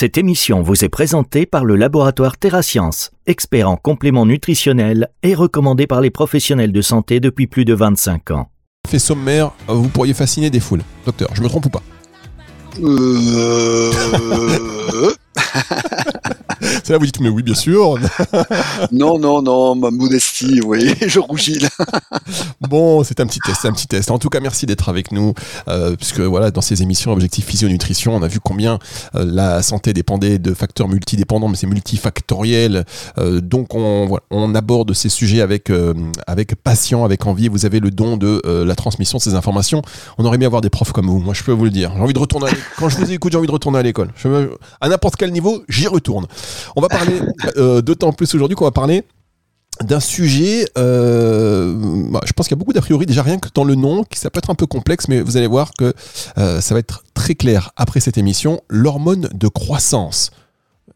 Cette émission vous est présentée par le laboratoire TerraScience, expert en compléments nutritionnels et recommandé par les professionnels de santé depuis plus de 25 ans. Fait sommaire, vous pourriez fasciner des foules. Docteur, je me trompe ou pas? Euh... C'est là vous dites mais oui bien sûr. non, non, non, ma modestie, voyez, je rougis là. bon, c'est un petit test, c'est un petit test. En tout cas, merci d'être avec nous, euh, puisque voilà, dans ces émissions Objectif Physio-Nutrition, on a vu combien euh, la santé dépendait de facteurs multidépendants, mais c'est multifactoriel. Euh, donc on, voilà, on aborde ces sujets avec, euh, avec passion, avec envie. Vous avez le don de la transmission de ces informations. On aurait aimé avoir des profs comme vous, moi je peux vous le dire. J'ai envie de retourner à l'école. Quand je vous écoute, j'ai envie de retourner à l'école. À n'importe quel niveau, j'y retourne. On va parler euh, d'autant plus aujourd'hui qu'on va parler d'un sujet, euh, bah, je pense qu'il y a beaucoup d'a priori, déjà rien que dans le nom, qui ça peut être un peu complexe, mais vous allez voir que euh, ça va être très clair après cette émission, l'hormone de croissance.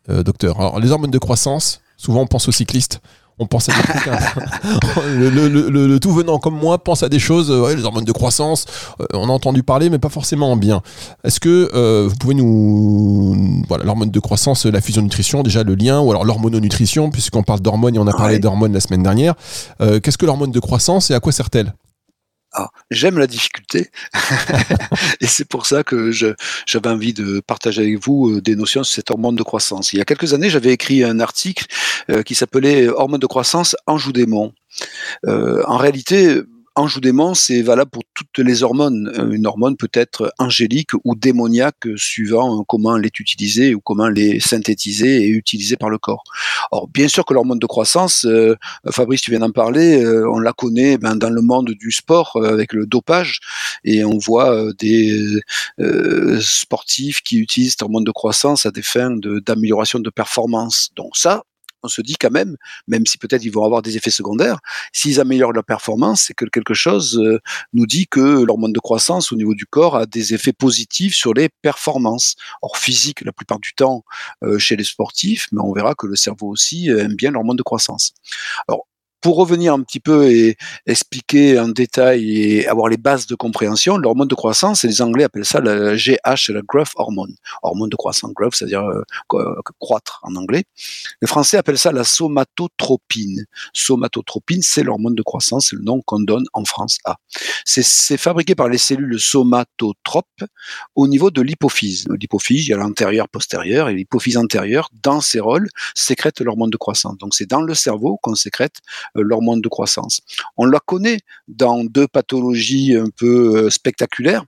Euh, docteur, alors les hormones de croissance, souvent on pense aux cyclistes, on pense à des trucs, hein. le, le- le- le- le tout venant comme moi pense à des choses, euh, ouais, les hormones de croissance, euh, on a entendu parler, mais pas forcément en bien. Est-ce que euh, vous pouvez nous... Voilà, l'hormone de croissance, la fusion-nutrition, déjà le lien, ou alors l'hormononutrition, puisqu'on parle d'hormones et on a parlé Ouais. d'hormones la semaine dernière. Euh, Qu'est-ce que l'hormone de croissance et à quoi sert-elle? Ah, J'aime la difficulté et c'est pour ça que j'avais envie de partager avec vous euh, des notions sur cette hormone de croissance. Il y a quelques années, j'avais écrit un article euh, qui s'appelait Hormone de croissance Anjou démon. Euh, en réalité, Anjou démon, c'est valable pour toutes les hormones. Euh, Une hormone peut être angélique ou démoniaque suivant euh, comment elle est utilisée ou comment elle est synthétisée et utilisée par le corps. Or, bien sûr que l'hormone de croissance, euh, Fabrice, tu viens d'en parler, on la connaît ben, dans le monde du sport avec le dopage et on voit des sportifs qui utilisent cette hormone de croissance à des fins de- d'amélioration de, performance. Donc ça, on se dit quand même, même si peut-être ils vont avoir des effets secondaires, s'ils améliorent leur performance, c'est que quelque chose euh, nous dit que l'hormone de croissance au niveau du corps a des effets positifs sur les performances. Or physique la plupart du temps euh, chez les sportifs, mais on verra que le cerveau aussi euh, aime bien l'hormone de croissance. Pour revenir un petit peu et expliquer en détail et avoir les bases de compréhension, l'hormone de croissance, et les Anglais appellent ça la GH, la growth hormone. Hormone de croissance, growth, c'est-à-dire euh, co- croître en anglais. Les Français appellent ça la somatotropine. Somatotropine, c'est l'hormone de croissance, c'est le nom qu'on donne en France à. C'est- fabriqué par les cellules somatotropes au niveau de l'hypophyse. L'hypophyse, il y a l'antérieur, postérieur, et l'hypophyse antérieure, dans ses rôles, sécrète l'hormone de croissance. Donc c'est dans le cerveau qu'on sécrète euh, l'hormone de croissance. On la connaît dans deux pathologies un peu euh, spectaculaires.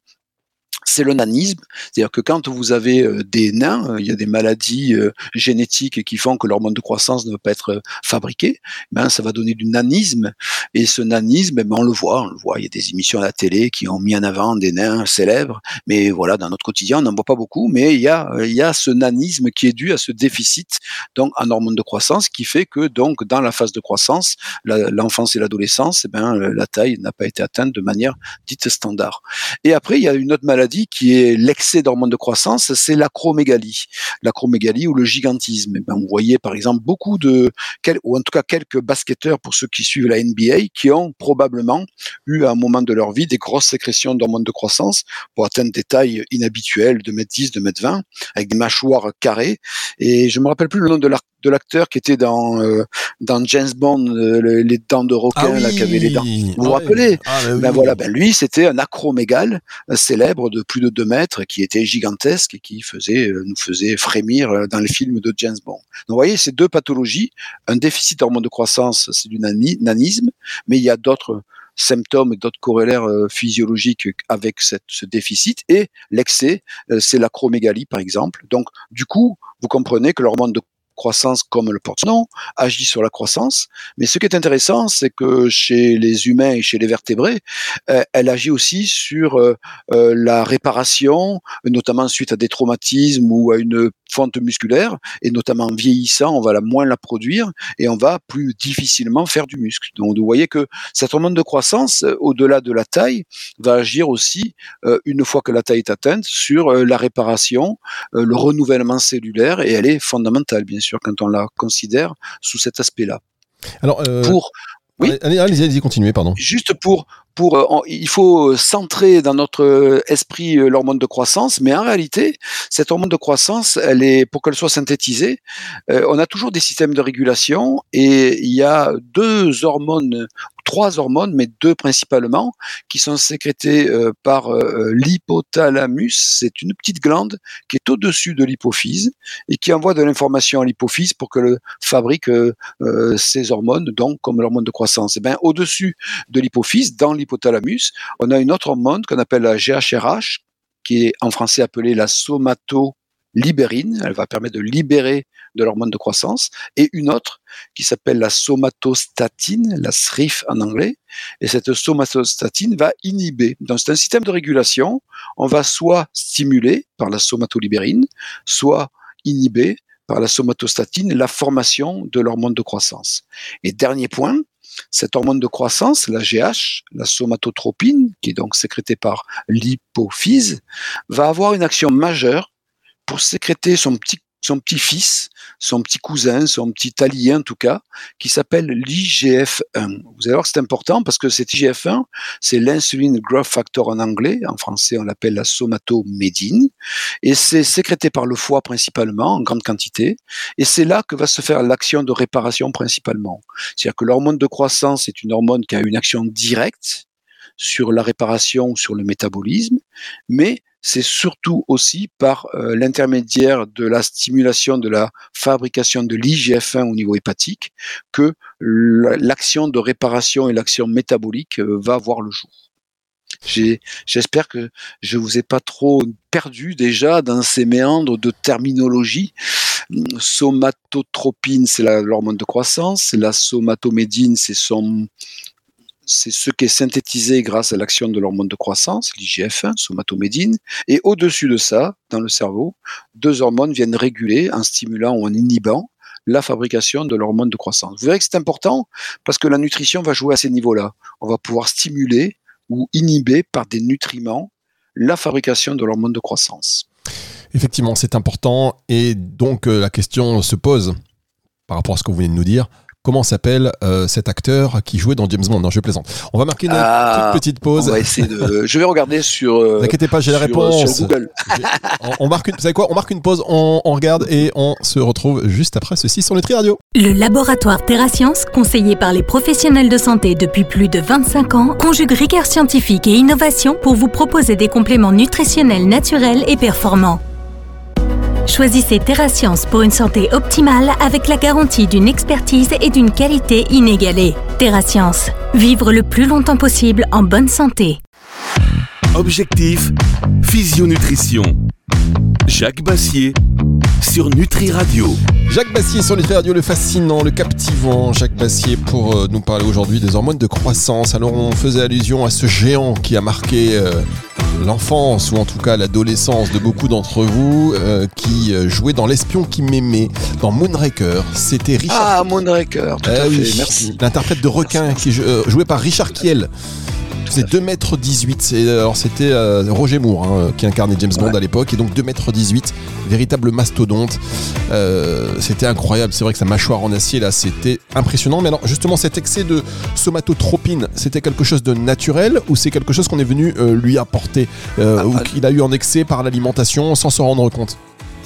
C'est le nanisme, c'est-à-dire que quand vous avez euh, des nains, euh, il y a des maladies euh, génétiques qui font que l'hormone de croissance ne peut pas être fabriquée, ben ça va donner du nanisme. Et ce nanisme, ben, on le voit, on le voit. Il y a des émissions à la télé qui ont mis en avant des nains célèbres, mais voilà, dans notre quotidien, on n'en voit pas beaucoup. Mais il y a, il y a ce nanisme qui est dû à ce déficit donc en hormone de croissance qui fait que donc dans la phase de croissance, l'enfance et l'adolescence, eh ben, la taille n'a pas été atteinte de manière dite standard. Et après, il y a une autre maladie qui est l'excès d'hormones de croissance, c'est l'acromégalie. L'acromégalie ou le gigantisme. Eh ben, vous voyez par exemple beaucoup de, ou en tout cas quelques basketteurs pour ceux qui suivent la NBA, qui ont probablement eu à un moment de leur vie des grosses sécrétions d'hormones de croissance pour atteindre des tailles inhabituelles de mètre 10, de mètre 20, avec des mâchoires carrées. Et je me rappelle plus le nom de de l'acteur qui était dans, euh, dans James Bond, euh, le- les dents de requin, là, qui avait les dents. Vous vous Ah ouais. rappelez? Ah, bah oui. ben voilà, ben lui, c'était un acromégale euh, célèbre de plus de 2 mètres qui était gigantesque et qui faisait, nous faisait frémir dans les films de James Bond. Donc, vous voyez, ces deux pathologies, un déficit d'hormone de croissance, c'est du nani- nanisme, mais il y a d'autres symptômes et d'autres corrélaires euh, physiologiques avec cette, ce déficit et l'excès, c'est l'acromégalie par exemple. Donc, du coup, vous comprenez que l'hormone de croissance, comme le porte son nom, agit sur la croissance. Mais ce qui est intéressant, c'est que chez les humains et chez les vertébrés, euh, elle agit aussi sur euh, euh, la réparation, notamment suite à des traumatismes ou à une fonte musculaire, et notamment en vieillissant, on va moins la produire et on va plus difficilement faire du muscle. Donc vous voyez que cette hormone de croissance, au-delà de la taille, va agir aussi, une fois que la taille est atteinte, sur la réparation, le renouvellement cellulaire, et elle est fondamentale, bien sûr, quand on la considère sous cet aspect-là. Alors, euh, Pour, oui. allez, allez, allez, continuez, pardon. juste pour euh, il faut centrer dans notre esprit l'hormone de croissance, mais en réalité, cette hormone de croissance, elle est, pour qu'elle soit synthétisée, on a toujours des systèmes de régulation et il y a deux hormones trois hormones, mais deux principalement, qui sont sécrétées euh, par euh, l'hypothalamus. C'est une petite glande qui est au-dessus de l'hypophyse et qui envoie de l'information à l'hypophyse pour que le fabrique euh, ces hormones, donc comme l'hormone de croissance. Et eh bien, au-dessus de l'hypophyse, dans l'hypothalamus, on a une autre hormone qu'on appelle la GHRH, qui est en français appelée la somato libérine, elle va permettre de libérer de l'hormone de croissance, et une autre qui s'appelle la somatostatine, la SRIF en anglais, et cette somatostatine va inhiber. Donc c'est un système de régulation, on va soit stimuler par la somatolibérine, soit inhiber par la somatostatine la formation de l'hormone de croissance. Et dernier point, cette hormone de croissance, la GH, la somatotropine, qui est donc sécrétée par l'hypophyse, va avoir une action majeure pour sécréter son petit petit-fils, son petit cousin, son petit allié en tout cas, qui s'appelle l'IGF-1. Vous allez voir c'est important parce que cet IGF-1, c'est l'insuline growth factor en anglais, en français on l'appelle la somatomédine, et c'est sécrété par le foie principalement, en grande quantité, et c'est là que va se faire l'action de réparation principalement. C'est-à-dire que l'hormone de croissance est une hormone qui a une action directe sur la réparation, sur le métabolisme, mais c'est surtout aussi par euh, l'intermédiaire de la stimulation de la fabrication de l'IGF-1 au niveau hépatique que l'action de réparation et l'action métabolique euh, va voir le jour. J'espère que je vous ai pas trop perdu déjà dans ces méandres de terminologie. Somatotropine, c'est l'hormone de croissance. La somatomédine, c'est son c'est ce qui est synthétisé grâce à l'action de l'hormone de croissance, l'IGF-1, somatomédine, et au-dessus de ça, dans le cerveau, deux hormones viennent réguler en stimulant ou en inhibant la fabrication de l'hormone de croissance. Vous verrez que c'est important parce que la nutrition va jouer à ces niveaux-là. On va pouvoir stimuler ou inhiber par des nutriments la fabrication de l'hormone de croissance. Effectivement, c'est important et donc euh, la question se pose par rapport à ce que vous venez de nous dire comment s'appelle euh, cet acteur qui jouait dans James Bond? Non, je plaisante. On va marquer une ah, toute petite pause. On va essayer de... je vais regarder sur. Euh, ne inquiétez pas, j'ai la réponse. Sur Google. on, marque une... Vous savez quoi? On marque une pause, on, regarde et on se retrouve juste après ceci sur Nutri Radio. Le laboratoire TerraScience, conseillé par les professionnels de santé depuis plus de 25 ans, conjugue rigueur scientifique et innovation pour vous proposer des compléments nutritionnels naturels et performants. Choisissez TerraScience pour une santé optimale avec la garantie d'une expertise et d'une qualité inégalée. TerraScience, vivre le plus longtemps possible en bonne santé. Objectif, physionutrition. Jacques Bassier sur Nutri Radio. Jacques Bassier sur Nutri Radio, le fascinant, le captivant Jacques Bassier pour euh, nous parler aujourd'hui des hormones de croissance. Alors on faisait allusion à ce géant qui a marqué euh, l'enfance ou en tout cas l'adolescence de beaucoup d'entre vous euh, qui jouait dans L'espion qui m'aimait dans Moonraker. C'était Richard. Ah Moonraker, tout à fait, merci. L'interprète de requin qui joué par Richard Kiel. C'est 2 m 18. Alors c'était euh, Roger Moore hein, qui incarnait James Bond à l'époque et donc 2 m 18, véritable mastodonte. Euh, c'était incroyable. C'est vrai que sa mâchoire en acier là, c'était impressionnant. Mais alors justement, cet excès de somatotropine, c'était quelque chose de naturel ou c'est quelque chose qu'on est venu euh, lui apporter ah, ou qu'il a eu en excès par l'alimentation sans se rendre compte?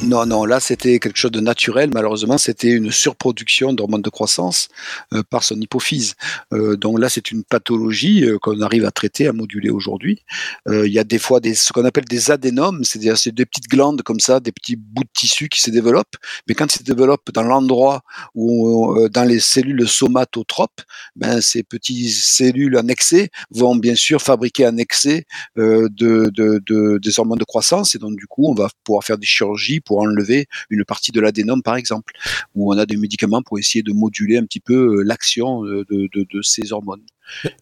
Non, non, là c'était quelque chose de naturel. Malheureusement, c'était une surproduction d'hormones de croissance euh, par son hypophyse. Euh, donc là, c'est une pathologie euh, qu'on arrive à traiter, à moduler aujourd'hui. Il y a des fois ce qu'on appelle des adénomes, c'est-à-dire c'est des petites glandes comme ça, des petits bouts de tissu qui se développent. Mais quand ils se développent dans l'endroit où, dans les cellules somatotropes, ben, ces petites cellules en excès vont bien sûr fabriquer un excès de, des hormones de croissance et donc du coup, on va pouvoir faire des chirurgies pour enlever une partie de l'adénome, par exemple, où on a des médicaments pour essayer de moduler un petit peu euh, l'action de, ces hormones.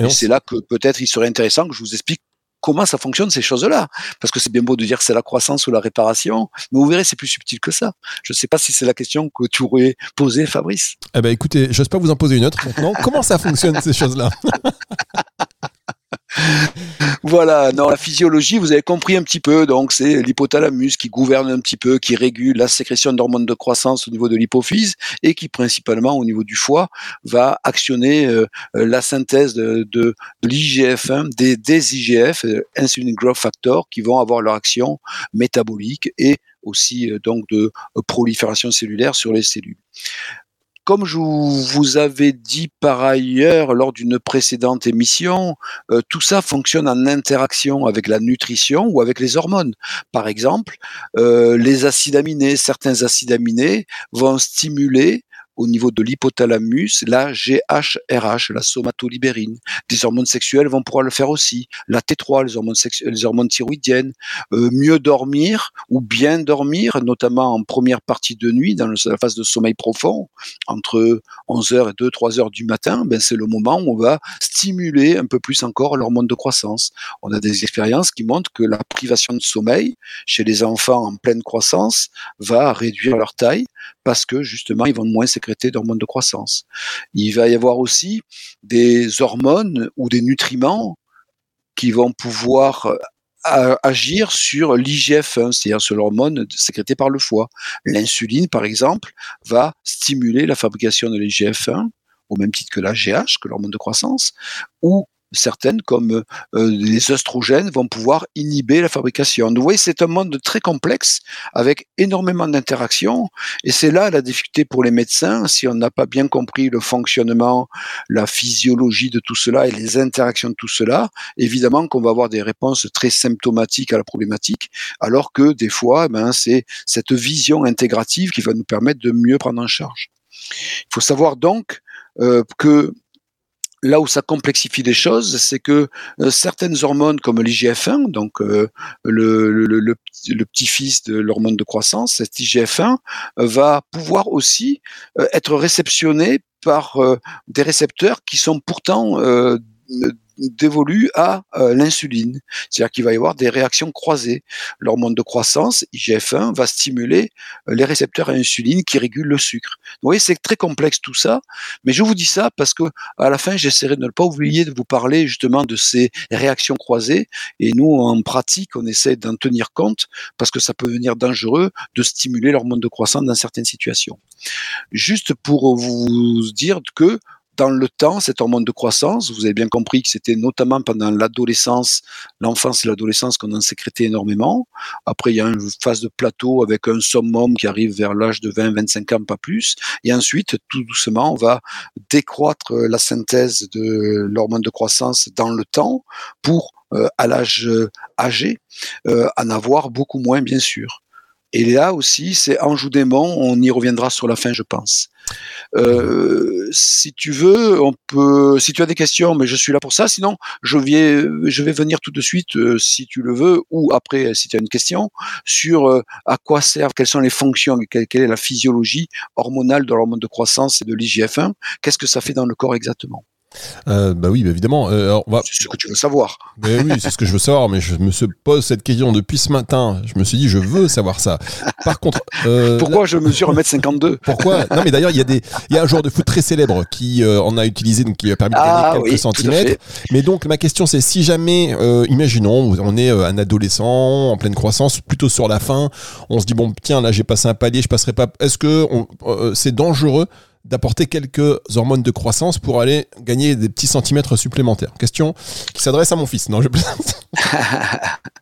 Et, c'est là que peut-être il serait intéressant que je vous explique comment ça fonctionne ces choses-là. Parce que c'est bien beau de dire c'est la croissance ou la réparation, mais vous verrez, c'est plus subtil que ça. Je ne sais pas si c'est la question que tu aurais posée, Fabrice. Eh ben écoutez, j'ose pas vous en poser une autre maintenant. comment ça fonctionne ces choses-là? Voilà, dans la physiologie, vous avez compris un petit peu. Donc, c'est l'hypothalamus qui gouverne un petit peu, qui régule la sécrétion d'hormones de croissance au niveau de l'hypophyse et qui, principalement au niveau du foie, va actionner euh, euh, la synthèse de, de, l'IGF-1, des, IGF, euh, insulin growth factor, qui vont avoir leur action métabolique et aussi donc de prolifération cellulaire sur les cellules. Comme je vous avais dit par ailleurs lors d'une précédente émission, euh, tout ça fonctionne en interaction avec la nutrition ou avec les hormones. Par exemple, euh, les acides aminés, certains acides aminés vont stimuler au niveau de l'hypothalamus, la GHRH, la somatolibérine. Des hormones sexuelles vont pouvoir le faire aussi. La T3, les hormones, les hormones thyroïdiennes. Euh, mieux dormir ou bien dormir, notamment en première partie de nuit, dans la phase de sommeil profond, entre 11h et 2-3 heures du matin, ben c'est le moment où on va stimuler un peu plus encore l'hormone de croissance. On a des expériences qui montrent que la privation de sommeil chez les enfants en pleine croissance va réduire leur taille parce que justement ils vont moins sécréter d'hormones de croissance. Il va y avoir aussi des hormones ou des nutriments qui vont pouvoir euh, agir sur l'IGF-1, c'est-à-dire sur l'hormone sécrétée par le foie. L'insuline, par exemple, va stimuler la fabrication de l'IGF-1 au même titre que la GH, que l'hormone de croissance, ou certaines, comme euh, les oestrogènes, vont pouvoir inhiber la fabrication. vous voyez, c'est un monde très complexe avec énormément d'interactions. Et c'est là la difficulté pour les médecins, si on n'a pas bien compris le fonctionnement, la physiologie de tout cela et les interactions de tout cela, évidemment qu'on va avoir des réponses très symptomatiques à la problématique, alors que des fois, ben, c'est cette vision intégrative qui va nous permettre de mieux prendre en charge. Il faut savoir donc euh, que là où ça complexifie les choses, c'est que euh, certaines hormones comme l'IGF-1, donc euh, le, le, petit-fils de l'hormone de croissance, cet IGF-1 euh, va pouvoir aussi être réceptionné par des récepteurs qui sont pourtant dévolue à euh, l'insuline. C'est-à-dire qu'il va y avoir des réactions croisées. L'hormone de croissance, IGF-1, va stimuler euh, les récepteurs à insuline qui régulent le sucre. Vous voyez, c'est très complexe tout ça, mais je vous dis ça parce que à la fin, j'essaierai de ne pas oublier de vous parler justement de ces réactions croisées. Et nous, en pratique, on essaie d'en tenir compte parce que ça peut devenir dangereux de stimuler l'hormone de croissance dans certaines situations. Juste pour vous dire que dans le temps, cette hormone de croissance, vous avez bien compris que c'était notamment pendant l'adolescence, l'enfance et l'adolescence qu'on en sécrétait énormément. Après, il y a une phase de plateau avec un summum qui arrive vers l'âge de 20-25 ans, pas plus. Et ensuite, tout doucement, on va décroître la synthèse de l'hormone de croissance dans le temps pour, euh, à l'âge âgé, euh, en avoir beaucoup moins, bien sûr. Et là aussi, c'est Anjou démon, on y reviendra sur la fin, je pense. Euh, si tu veux, on peut. Si tu as des questions, mais je suis là pour ça. Sinon, je vais, je vais venir tout de suite, euh, si tu le veux, ou après, si tu as une question, sur euh, à quoi servent, quelles sont les fonctions, quelle, quelle est la physiologie hormonale de l'hormone de croissance et de l'IGF-1. Qu'est-ce que ça fait dans le corps exactement? Euh, bah oui, bah évidemment. Euh, C'est ce que tu veux savoir. Oui, c'est ce que je veux savoir, mais je me pose cette question depuis ce matin. Je me suis dit, je veux savoir ça. Par contre, euh, pourquoi je mesure 1m52 Pourquoi? Non, mais d'ailleurs, il y a des, il y a un joueur de foot très célèbre qui euh, en a utilisé, donc qui lui a permis de gagner ah quelques centimètres. Mais donc, ma question, c'est si jamais, euh, imaginons, on est un adolescent en pleine croissance, plutôt sur la fin, on se dit bon, tiens, là, j'ai passé un palier, je passerai pas. Est-ce que c'est dangereux d'apporter quelques hormones de croissance pour aller gagner des petits centimètres supplémentaires. Question qui s'adresse à mon fils. Non, je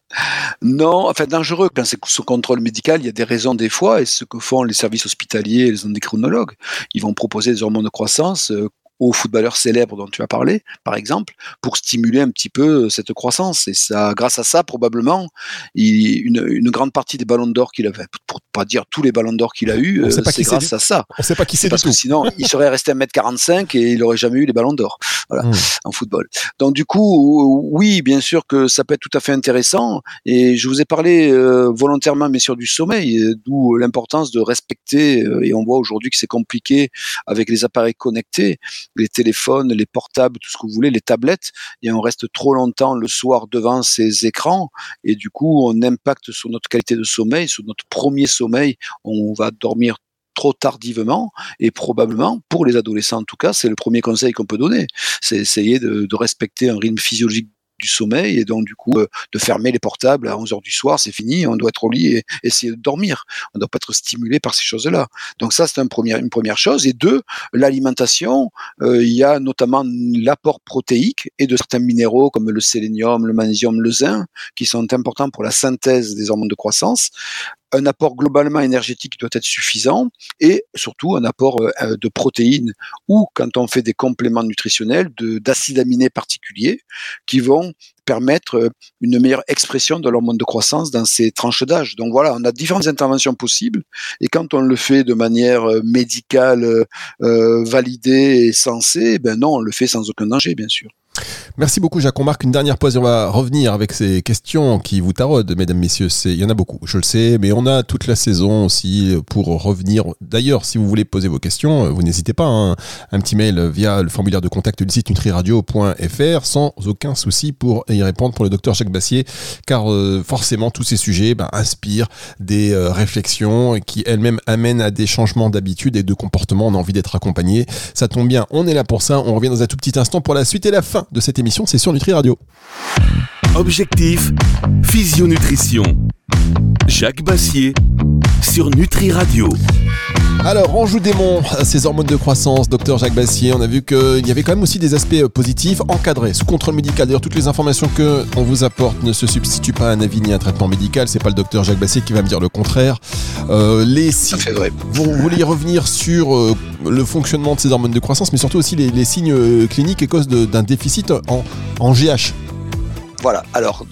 Non, enfin dangereux quand c'est sous contrôle médical, il y a des raisons des fois, et ce que font les services hospitaliers et les endocrinologues, ils vont proposer des hormones de croissance euh, aux footballeurs célèbres dont tu as parlé, par exemple, pour stimuler un petit peu euh, cette croissance. Et ça, grâce à ça, probablement, une, une grande partie des ballons d'or qu'il avait, pour pas dire tous les ballons d'or qu'il a eu, euh, c'est grâce à ça. On sait pas qui c'est Parce que sinon, il serait resté à 1m45 et il aurait jamais eu les ballons d'or. Voilà, hmm. en football. Donc du coup, oui, bien sûr que ça peut être tout à fait intéressant. Et je vous ai parlé euh, volontairement, mais sur du sommeil, d'où l'importance de respecter. et on voit aujourd'hui que c'est compliqué avec les appareils connectés les téléphones, les portables, tout ce que vous voulez, les tablettes, et on reste trop longtemps le soir devant ces écrans, et du coup, on impacte sur notre qualité de sommeil, sur notre premier sommeil, on va dormir trop tardivement et probablement pour les adolescents en tout cas c'est le premier conseil qu'on peut donner c'est essayer de, respecter un rythme physiologique sommeil et donc du coup de fermer les portables à 11 heures du soir, c'est fini, on doit être au lit et essayer de dormir. On ne doit pas être stimulé par ces choses-là. Donc ça, c'est un premier, une première chose. Et deux, l'alimentation, il y a notamment l'apport protéique et de certains minéraux comme le sélénium, le magnésium, le zinc, qui sont importants pour la synthèse des hormones de croissance un apport globalement énergétique doit être suffisant et surtout un apport euh, euh, de protéines ou quand on fait des compléments nutritionnels d'acides aminés particuliers qui vont permettre euh, une meilleure expression de l'hormone de croissance dans ces tranches d'âge. Donc voilà, on a différentes interventions possibles et quand on le fait de manière médicale validée et sensée, ben non, on le fait sans aucun danger bien sûr. Merci beaucoup Jacques. On marque une dernière pause et on va revenir avec ces questions qui vous taraudent, mesdames, messieurs. Il y en a beaucoup, je le sais, mais on a toute la saison aussi pour revenir. D'ailleurs, si vous voulez poser vos questions, vous n'hésitez pas. Hein. Un petit mail via le formulaire de contact du site nutriradio.fr sans aucun souci pour y répondre pour le docteur Jacques Bassier, car euh, forcément tous ces sujets ben, inspirent des euh, réflexions qui elles-mêmes amènent à des changements d'habitude et de comportement. On a envie d'être accompagné. Ça tombe bien, on est là pour ça. On revient dans un tout petit instant pour la suite et la fin de cette émission, c'est sur Nutri Radio. Objectif, physionutrition. Jacques Bassier sur Nutri Radio. Alors, on joue démon, ces hormones de croissance, docteur Jacques Bassier. On a vu qu'il y avait quand même aussi des aspects euh, positifs, encadrés, sous contrôle médical. D'ailleurs, toutes les informations que on vous apporte ne se substituent pas à un avis ni à un traitement médical. C'est pas le docteur Jacques Bassier qui va me dire le contraire. Euh, les vrai. Vous, voulez revenir sur euh, le fonctionnement de ces hormones de croissance, mais surtout aussi les, signes cliniques et causes d'un déficit en, en GH. Voilà. Alors,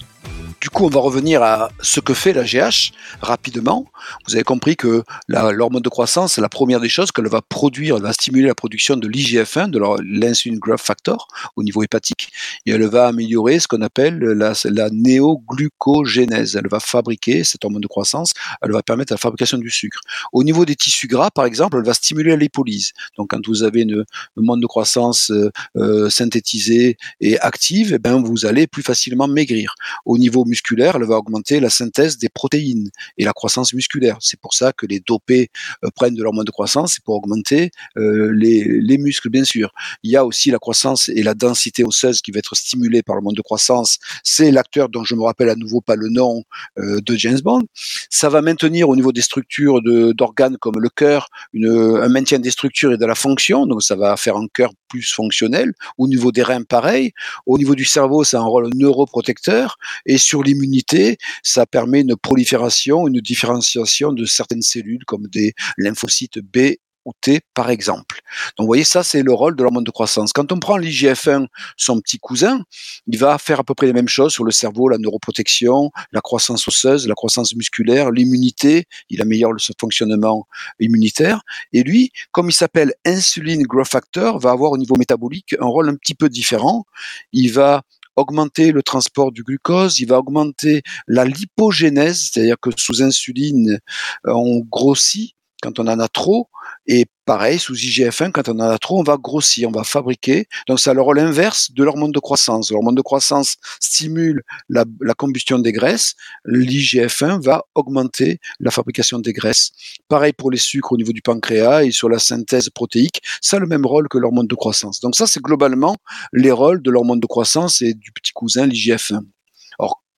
du coup, on va revenir à ce que fait la GH rapidement. Vous avez compris que l'hormone de croissance, c'est la première des choses qu'elle va produire, elle va stimuler la production de l'IGF-1, de l'insulin growth factor au niveau hépatique, et elle va améliorer ce qu'on appelle la, néoglucogénèse. Elle va fabriquer cette hormone de croissance, elle va permettre la fabrication du sucre. Au niveau des tissus gras, par exemple, elle va stimuler la lipolyse. Donc, quand vous avez une, hormone de croissance euh, euh, synthétisée et active, eh ben, vous allez plus facilement maigrir. Au niveau musculaire, elle va augmenter la synthèse des protéines et la croissance musculaire. C'est pour ça que les dopés euh, prennent de l'hormone de croissance, c'est pour augmenter euh, les, les, muscles, bien sûr. Il y a aussi la croissance et la densité osseuse qui va être stimulée par l'hormone de croissance. C'est l'acteur dont je me rappelle à nouveau pas le nom euh, de James Bond. Ça va maintenir au niveau des structures d'organes comme le cœur une, un maintien des structures et de la fonction. Donc ça va faire un cœur plus fonctionnel. Au niveau des reins, pareil. Au niveau du cerveau, ça a un rôle neuroprotecteur. Et sur l'immunité, ça permet une prolifération, une différenciation de certaines cellules comme des lymphocytes B ou T par exemple. Donc vous voyez, ça c'est le rôle de l'hormone de croissance. Quand on prend l'IGF-1, son petit cousin, il va faire à peu près les mêmes choses sur le cerveau, la neuroprotection, la croissance osseuse, la croissance musculaire, l'immunité, il améliore le fonctionnement immunitaire. Et lui, comme il s'appelle insuline growth factor, va avoir au niveau métabolique un rôle un petit peu différent. Il va augmenter le transport du glucose, il va augmenter la lipogénèse, c'est-à-dire que sous insuline, euh, on grossit quand on en a trop, et pareil, sous IGF-1, quand on en a trop, on va grossir, on va fabriquer. Donc, ça a le rôle inverse de l'hormone de croissance. L'hormone de croissance stimule la, combustion des graisses. L'IGF-1 va augmenter la fabrication des graisses. Pareil pour les sucres au niveau du pancréas et sur la synthèse protéique. Ça a le même rôle que l'hormone de croissance. Donc, ça, c'est globalement les rôles de l'hormone de croissance et du petit cousin, l'IGF-1.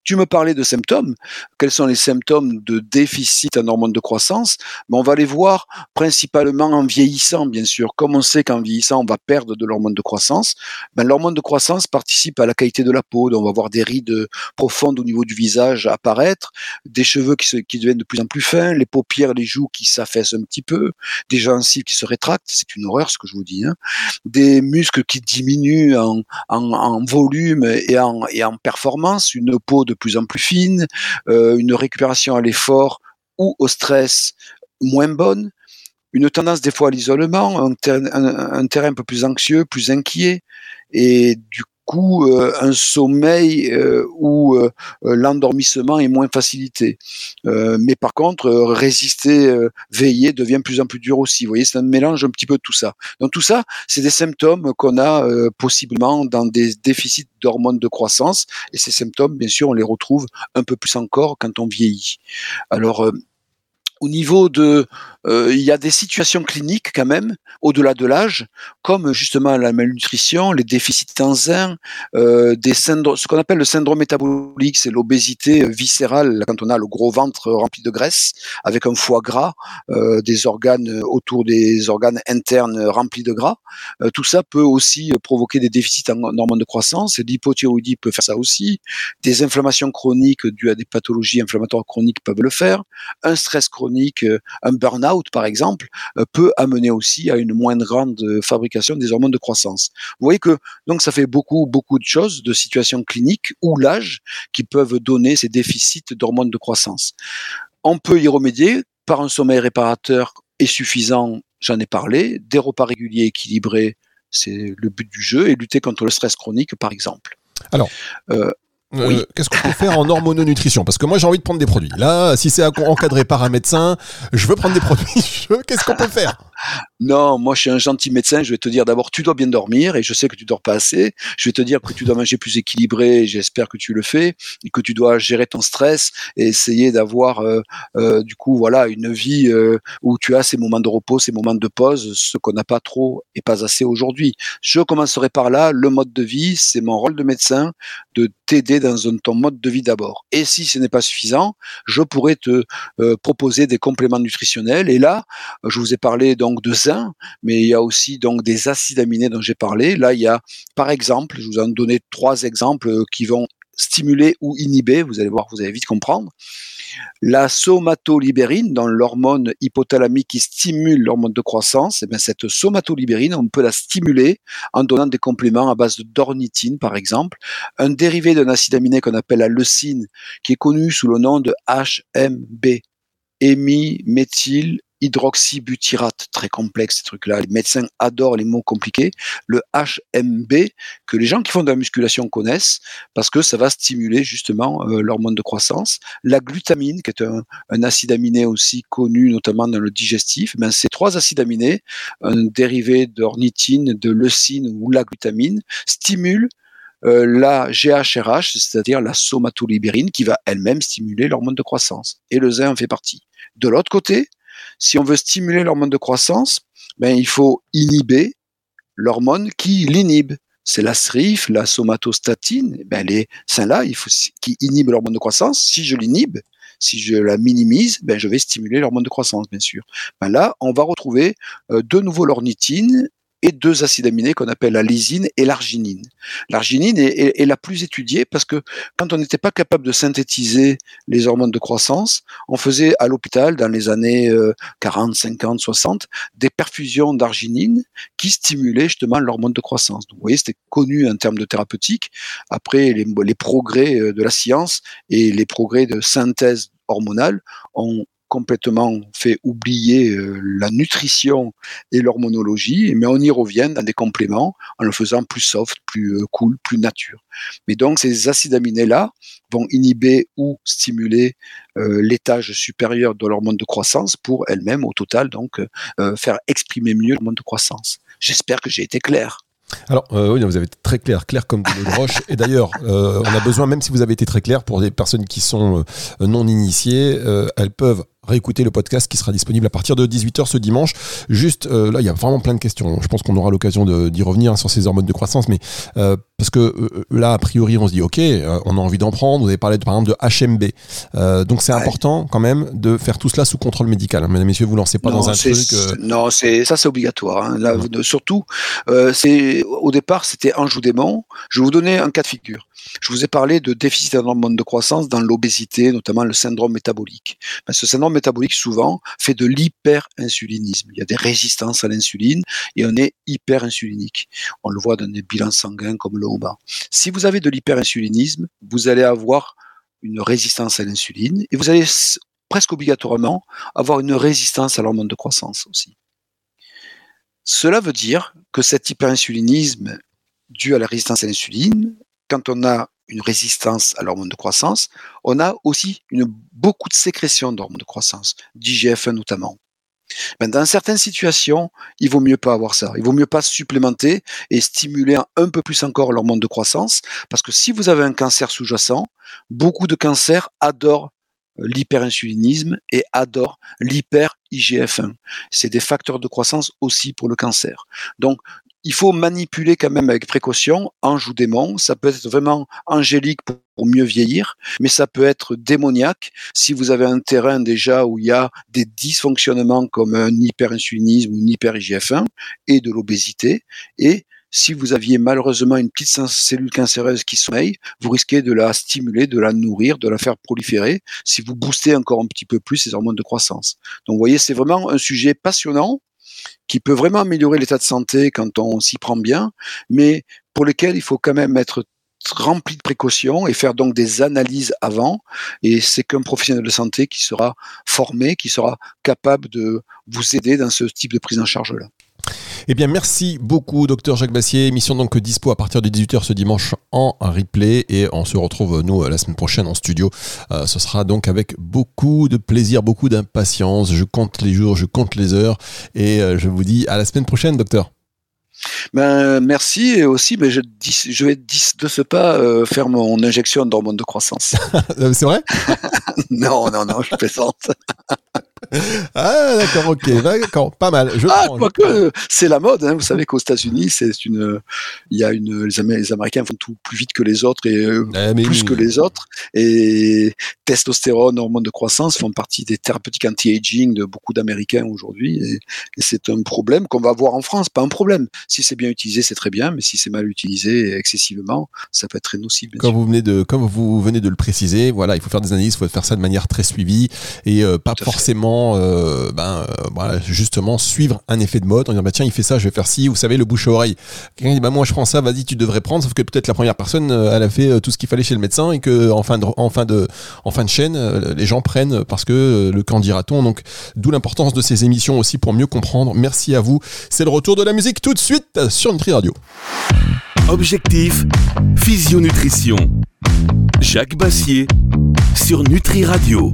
Tu me parlais de symptômes. Quels sont les symptômes de déficit en hormones de croissance? Mais On va les voir principalement en vieillissant, bien sûr. Comme on sait qu'en vieillissant, on va perdre de l'hormone de croissance, ben, l'hormone de croissance participe à la qualité de la peau. Donc on va voir des rides profondes au niveau du visage apparaître, des cheveux qui, deviennent de plus en plus fins, les paupières, les joues qui s'affaissent un petit peu, des gencives qui se rétractent. C'est une horreur ce que je vous dis. Hein. Des muscles qui diminuent en, en, en volume et en, et en performance, une peau de plus en plus fine, euh, une récupération à l'effort ou au stress moins bonne, une tendance des fois à l'isolement, un, un, terrain un peu plus anxieux, plus inquiet, et du euh, un sommeil euh, où euh, l'endormissement est moins facilité. mais par contre, résister, veiller devient de plus en plus dur aussi. Vous voyez, c'est un mélange un petit peu de tout ça. Donc tout ça, c'est des symptômes qu'on a possiblement dans des déficits d'hormones de croissance. Et ces symptômes, bien sûr, on les retrouve un peu plus encore quand on vieillit. Alors au niveau de, euh, il y a des situations cliniques quand même, au-delà de l'âge, comme justement la malnutrition, les déficits zinc, euh, des ce qu'on appelle le syndrome métabolique, c'est l'obésité viscérale, quand on a le gros ventre rempli de graisse, avec un foie gras, euh, des organes autour des organes internes remplis de gras. Tout ça peut aussi provoquer des déficits en hormones de croissance. L'hypothyroïdie peut faire ça aussi. Des inflammations chroniques dues à des pathologies inflammatoires chroniques peuvent le faire. Un stress chronique chronique, euh, un burn-out par exemple, euh, peut amener aussi à une moins grande euh, fabrication des hormones de croissance. Vous voyez que donc ça fait beaucoup beaucoup de choses, de situations cliniques ou l'âge qui peuvent donner ces déficits d'hormones de croissance. On peut y remédier par un sommeil réparateur et suffisant, j'en ai parlé, des repas réguliers équilibrés, c'est le but du jeu, et lutter contre le stress chronique par exemple. Alors, euh, qu'est-ce qu'on peut faire en hormononutrition? Parce que moi j'ai envie de prendre des produits. Là, si c'est encadré par un médecin, je veux prendre des produits. Qu'est-ce qu'on peut faire? Non, moi je suis un gentil médecin, je vais te dire d'abord tu dois bien dormir et je sais que tu dors pas assez. Je vais te dire que tu dois manger plus équilibré, j'espère que tu le fais et que tu dois gérer ton stress et essayer d'avoir euh, euh, du coup voilà une vie euh, où tu as ces moments de repos, ces moments de pause, ce qu'on n'a pas trop et pas assez aujourd'hui. Je commencerai par là, le mode de vie, c'est mon rôle de médecin de t'aider dans ton mode de vie d'abord. Et si ce n'est pas suffisant, je pourrais te proposer des compléments nutritionnels et là, je vous ai parlé donc de mais il y a aussi donc des acides aminés dont j'ai parlé. Là, il y a, par exemple, je vous en donner trois exemples euh, qui vont stimuler ou inhiber, vous allez voir, vous allez vite comprendre. La somatolibérine, dans l'hormone hypothalamique qui stimule l'hormone de croissance, et eh bien cette somatolibérine, on peut la stimuler en donnant des compléments à base de d'ornithine, par exemple, un dérivé d'un acide aminé qu'on appelle la leucine, qui est connu sous le nom de HMB, hémiméthyl hydroxybutyrate, très complexe ces trucs-là. Les médecins adorent les mots compliqués. Le HMB, que les gens qui font de la musculation connaissent, parce que ça va stimuler justement euh, l'hormone de croissance. La glutamine, qui est un, acide aminé aussi connu notamment dans le digestif, ben, ces trois acides aminés, un dérivé d'ornithine, de leucine ou la glutamine, stimulent euh, la GHRH, c'est-à-dire la somatolibérine, qui va elle-même stimuler l'hormone de croissance. Et le zinc en fait partie. De l'autre côté, si on veut stimuler l'hormone de croissance, ben, il faut inhiber l'hormone qui l'inhibe. C'est la SRIF, la somatostatine, ben, les là qui inhibe l'hormone de croissance. Si je l'inhibe, si je la minimise, ben, je vais stimuler l'hormone de croissance, bien sûr. Ben là, on va retrouver euh, de nouveau l'ornithine deux acides aminés qu'on appelle la lysine et l'arginine. L'arginine est, la plus étudiée parce que quand on n'était pas capable de synthétiser les hormones de croissance, on faisait à l'hôpital dans les années 40, 50, 60 des perfusions d'arginine qui stimulaient justement l'hormone de croissance. vous voyez, c'était connu en termes de thérapeutique. Après, les, les progrès euh, de la science et les progrès de synthèse hormonale ont complètement fait oublier euh, la nutrition et l'hormonologie, mais on y revient dans des compléments en le faisant plus soft, plus euh, cool, plus nature. Mais donc ces acides aminés-là vont inhiber ou stimuler euh, l'étage supérieur de l'hormone de croissance pour elle-même, au total, donc faire exprimer mieux l'hormone de croissance. J'espère que j'ai été clair. Alors, oui, vous avez été très clair, clair comme de roche. Et d'ailleurs, on a besoin, même si vous avez été très clair, pour des personnes qui sont non initiées, elles peuvent réécouter le podcast qui sera disponible à partir de 18h ce dimanche. Juste euh, là, il y a vraiment plein de questions. Je pense qu'on aura l'occasion d'y revenir hein, sur ces hormones de croissance, mais euh, parce que euh, là, a priori, on se dit ok, on a envie d'en prendre. Vous avez parlé par exemple de HMB, donc c'est important quand même de faire tout cela sous contrôle médical. Hein. Mesdames, Messieurs, vous lancez pas dans un truc. Non, ça, c'est obligatoire. Hein. Là, surtout, c'est au départ, c'était un joue démon. Je vais vous donner un cas de figure. Je vous ai parlé de déficit d'hormones de croissance dans l'obésité, notamment le syndrome métabolique. Ben, ce syndrome métabolique, souvent, fait de l'hyperinsulinisme. Il y a des résistances à l'insuline et on est hyperinsulinique. On le voit dans des bilans sanguins comme le haut. Si vous avez de l'hyperinsulinisme, vous allez avoir une résistance à l'insuline et vous allez presque obligatoirement avoir une résistance à l'hormone de croissance aussi. Cela veut dire que cet hyperinsulinisme dû à la résistance à l'insuline quand on a une résistance à l'hormone de croissance, on a aussi beaucoup de sécrétion d'hormones de croissance, d'IGF1 notamment. Ben, dans certaines situations, il vaut mieux pas avoir ça. Il vaut mieux pas supplémenter et stimuler un peu plus encore l'hormone de croissance, parce que si vous avez un cancer sous-jacent, beaucoup de cancers adorent l'hyperinsulinisme et adore l'hyper-IGF-1. C'est des facteurs de croissance aussi pour le cancer. Donc, il faut manipuler quand même avec précaution, ange ou démon. Ça peut être vraiment angélique pour mieux vieillir, mais ça peut être démoniaque si vous avez un terrain déjà où il y a des dysfonctionnements comme un hyperinsulinisme ou une hyper-IGF-1 et de l'obésité. Et si vous aviez malheureusement une petite cellule cancéreuse qui sommeille, vous risquez de la stimuler, de la nourrir, de la faire proliférer si vous boostez encore un petit peu plus ces hormones de croissance. Donc vous voyez, c'est vraiment un sujet passionnant qui peut vraiment améliorer l'état de santé quand on s'y prend bien, mais pour lequel il faut quand même être rempli de précautions et faire donc des analyses avant. Et c'est qu'un professionnel de santé qui sera formé, qui sera capable de vous aider dans ce type de prise en charge-là. Eh bien, merci beaucoup, docteur Jacques Bassier. Émission donc dispo à partir de 18h ce dimanche en replay. Et on se retrouve, nous, la semaine prochaine en studio. Euh, ce sera donc avec beaucoup de plaisir, beaucoup d'impatience. Je compte les jours, je compte les heures. Et euh, je vous dis à la semaine prochaine, docteur. Ben, merci et aussi ben, je, je vais de ce pas euh, faire mon injection d'hormones de croissance. C'est vrai? Non, non, non, je plaisante. ah d'accord, ok, d'accord, pas mal. Je ah, quoique c'est la mode, hein. vous savez qu'aux États-Unis, c'est une, il y a une, les, Américains font tout plus vite que les autres et euh, eh, plus que les autres. Et testostérone, hormones de croissance font partie des thérapeutiques anti-aging de beaucoup d'Américains aujourd'hui. Et, c'est un problème qu'on va voir en France, pas un problème. Si c'est bien utilisé, c'est très bien, mais si c'est mal utilisé excessivement, ça peut être très nocif. Comme vous venez de, comme vous venez de le préciser, voilà, il faut faire des analyses, il faut faire ça de manière très suivie et euh, pas forcément euh, ben, euh, justement suivre un effet de mode en disant bah, tiens il fait ça je vais faire ci vous savez le bouche à oreille. Quelqu'un dit bah moi je prends ça vas-y tu devrais prendre sauf que peut-être la première personne euh, elle a fait tout ce qu'il fallait chez le médecin et que en fin de chaîne les gens prennent parce que le camp dira-t-on. Donc d'où l'importance de ces émissions aussi pour mieux comprendre. Merci à vous. C'est le retour de la musique tout de suite sur Nutri Radio. Objectif Physionutrition. Jacques Bassier sur Nutri Radio